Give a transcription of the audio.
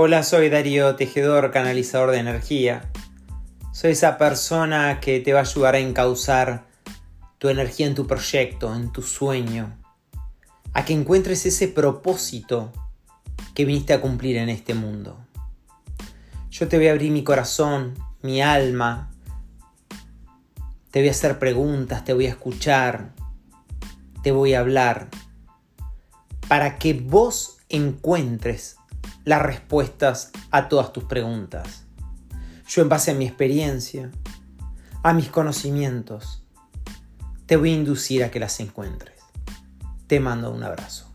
Hola, soy Darío Tejedor, canalizador de energía. Soy esa persona que te va a ayudar a encauzar tu energía en tu proyecto, en tu sueño, a que encuentres ese propósito que viniste a cumplir en este mundo. Yo te voy a abrir mi corazón, mi alma, te voy a hacer preguntas, te voy a escuchar, te voy a hablar, para que vos encuentres las respuestas a todas tus preguntas. Yo en base a mi experiencia, a mis conocimientos, te voy a inducir a que las encuentres. Te mando un abrazo.